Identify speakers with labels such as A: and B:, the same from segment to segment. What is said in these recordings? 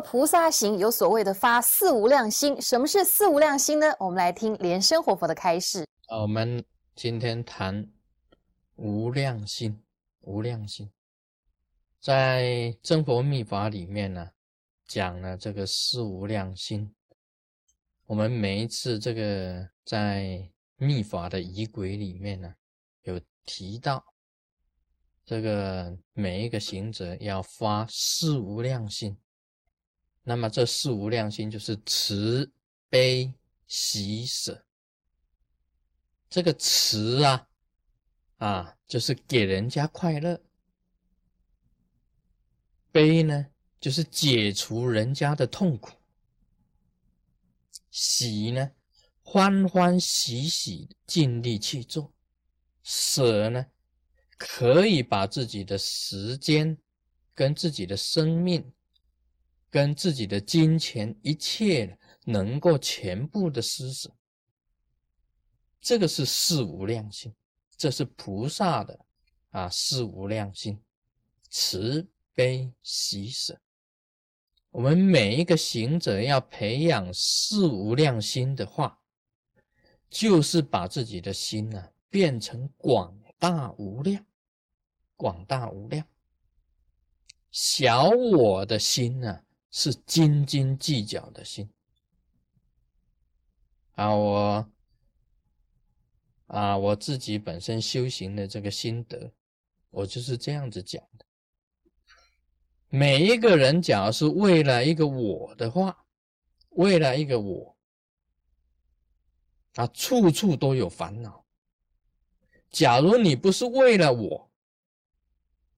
A: 菩萨行，有所谓的发四无量心。什么是四无量心呢？我们来听莲生活佛的开示。
B: 啊我们今天谈无量心，无量心，在真佛密法里面呢，讲了这个四无量心。我们每一次这个在密法的仪轨里面呢，有提到这个每一个行者要发四无量心。那么这四无量心就是慈悲喜舍。这个慈啊，啊，就是给人家快乐；悲呢，就是解除人家的痛苦；喜呢，欢欢喜喜尽力去做；舍呢，可以把自己的时间跟自己的生命。跟自己的金钱一切能够全部的施舍，这个是四无量心，这是菩萨的啊四无量心，慈悲喜舍。我们每一个行者要培养四无量心的话，就是把自己的心呢变成广大无量，广大无量，小我的心呢。是斤斤计较的心啊！我啊，我自己本身修行的这个心得，我就是这样子讲的。每一个人，假如是为了一个我的话，为了一个我啊，处处都有烦恼。假如你不是为了我，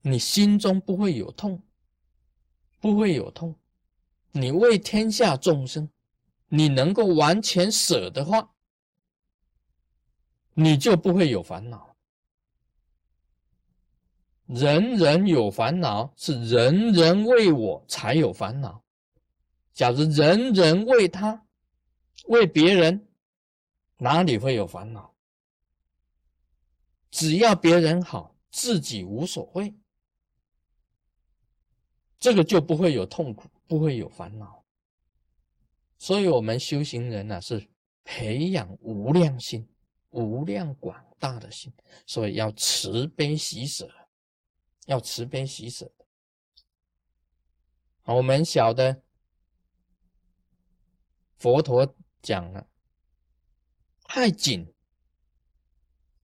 B: 你心中不会有痛，不会有痛。你为天下众生，你能够完全舍的话，你就不会有烦恼。人人有烦恼，是人人为我才有烦恼。假如人人为他，为别人，哪里会有烦恼？只要别人好，自己无所谓，这个就不会有痛苦。不会有烦恼，所以，我们修行人呢，是培养无量心、无量广大的心，所以要慈悲喜舍，要慈悲喜舍。好，我们晓得佛陀讲了，太紧，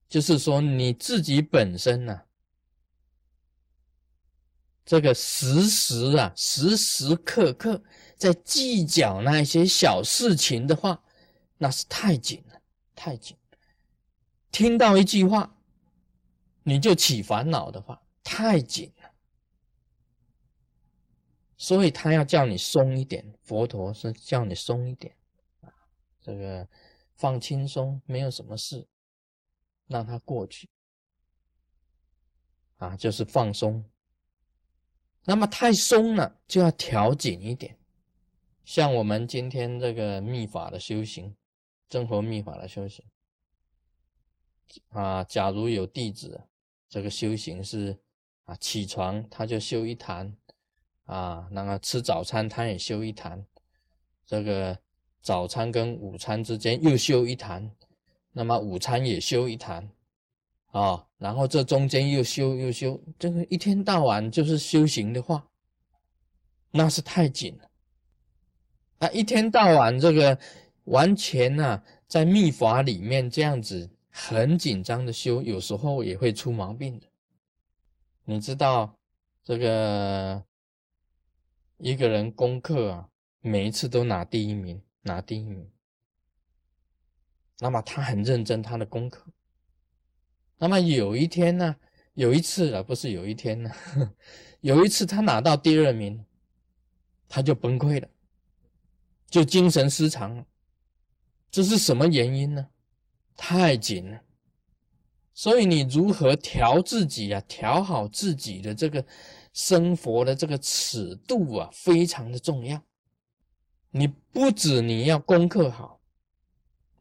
B: 就是说你自己本身呢。这个时时啊，时时刻刻在计较那些小事情的话，那是太紧了，太紧。听到一句话，你就起烦恼的话，太紧了。所以他要叫你松一点，佛陀是叫你松一点啊，这个放轻松，没有什么事，让它过去啊，就是放松。那么太松了，就要调紧一点。像我们今天这个密法的修行，真佛密法的修行啊，假如有弟子，这个修行是啊，起床他就修一坛啊，那个吃早餐他也修一坛，这个早餐跟午餐之间又修一坛，那么午餐也修一坛。啊，然后这中间又修又修，这个一天到晚就是修行的话，那是太紧了。啊，一天到晚这个完全呢，在密法里面这样子很紧张的修，有时候也会出毛病的。你知道这个一个人功课啊，每一次都拿第一名，拿第一名，那么他很认真他的功课。那么有一天呢，有一次啊，不是有一天呢，有一次他拿到第二名，他就崩溃了，就精神失常了。这是什么原因呢？太紧了。所以你如何调自己啊？调好自己的这个生活的这个尺度啊，非常的重要。你不止你要功课好，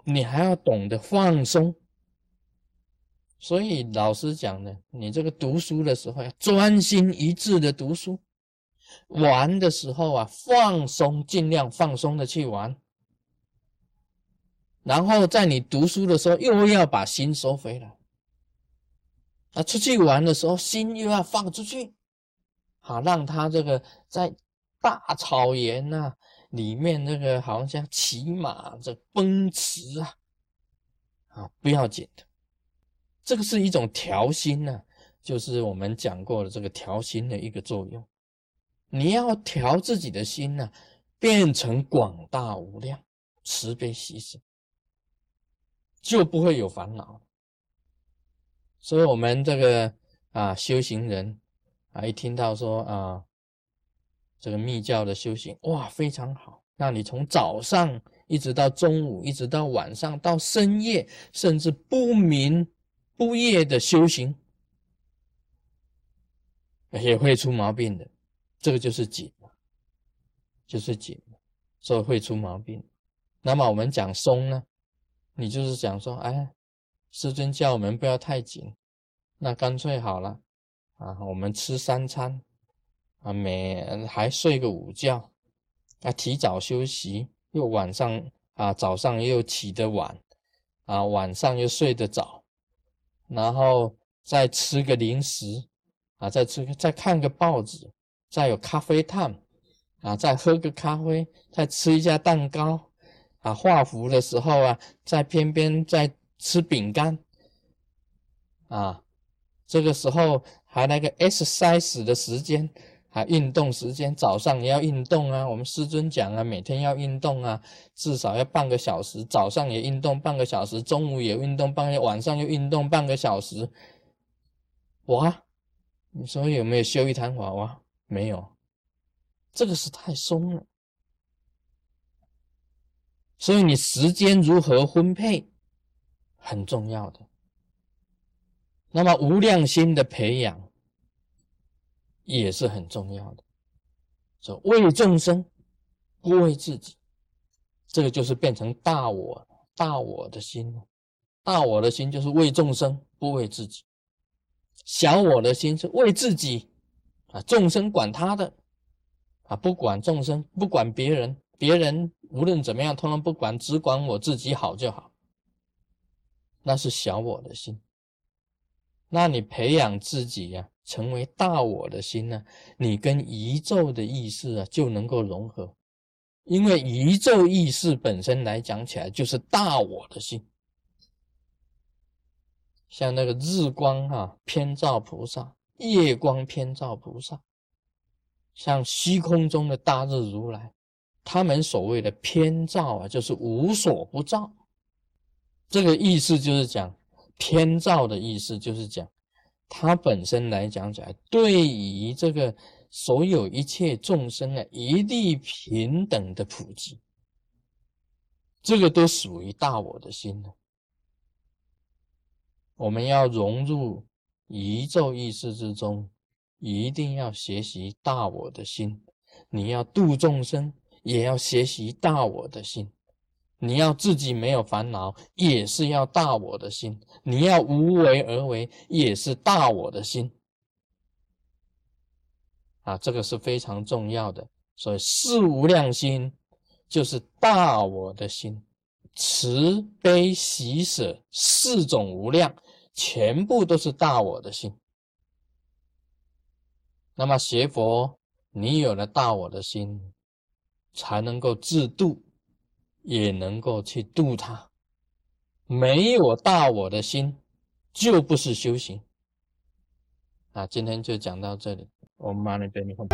B: 你还要懂得放松。所以老师讲的，你这个读书的时候要专心一致的读书，玩的时候啊，放松，尽量放松的去玩。然后在你读书的时候，又要把心收回来。啊，出去玩的时候，心又要放出去，好让他这个在大草原呐里面那个好像骑马这奔驰啊，啊不要紧的，这个是一种调心呢，就是我们讲过的这个调心的一个作用。你要调自己的心呢，变成广大无量慈悲喜舍，就不会有烦恼。所以，我们这个啊，修行人啊，一听到说啊，这个密教的修行，哇，非常好。那你从早上一直到中午，一直到晚上，到深夜，甚至不眠不夜的修行，也会出毛病的。这个就是紧就是紧所以会出毛病。那么我们讲松呢，你就是讲说，哎。师尊叫我们不要太紧，那干脆好了啊，我们吃三餐啊，每还睡个午觉，啊，提早休息，又晚上啊，早上又起得晚，啊，晚上又睡得早，然后再吃个零食啊，再吃再看个报纸，再有咖啡烫啊，再喝个咖啡，再吃一下蛋糕啊，画符的时候啊，在偏偏再。吃饼干啊，这个时候还那个 exercise 的时间，啊运动时间，早上也要运动啊。我们师尊讲啊，每天要运动啊，至少要半个小时。早上也运动半个小时，中午也运动半个，晚上又运动半个小时。哇，你说有没有修一坛娃娃？没有，这个是太松了。所以你时间如何分配？很重要的。那么无量心的培养也是很重要的。说为众生，不为自己，这个就是变成大我大我的心了。大我的心就是为众生，不为自己；小我的心是为自己啊，众生管他的啊，不管众生，不管别人，别人无论怎么样，通通不管，只管我自己好就好。那是小我的心，那你培养自己呀，成为大我的心呢？你跟宇宙的意识啊就能够融合，因为宇宙意识本身来讲起来就是大我的心，像那个日光啊偏照菩萨，夜光偏照菩萨，像虚空中的大日如来，他们所谓的偏照啊，就是无所不照。这个意思就是讲偏照的意思，就是讲它本身来讲起来，对于这个所有一切众生啊，一律平等的普及，这个都属于大我的心了。我们要融入宇宙意识之中，一定要学习大我的心。你要度众生，也要学习大我的心。你要自己没有烦恼，也是要大我的心；你要无为而为，也是大我的心。啊，这个是非常重要的。所以四无量心就是大我的心，慈悲喜舍四种无量，全部都是大我的心。那么学佛，你有了大我的心，才能够自度。也能够去度他，没有大我的心，就不是修行。啊，今天就讲到这里，我们马上给你分。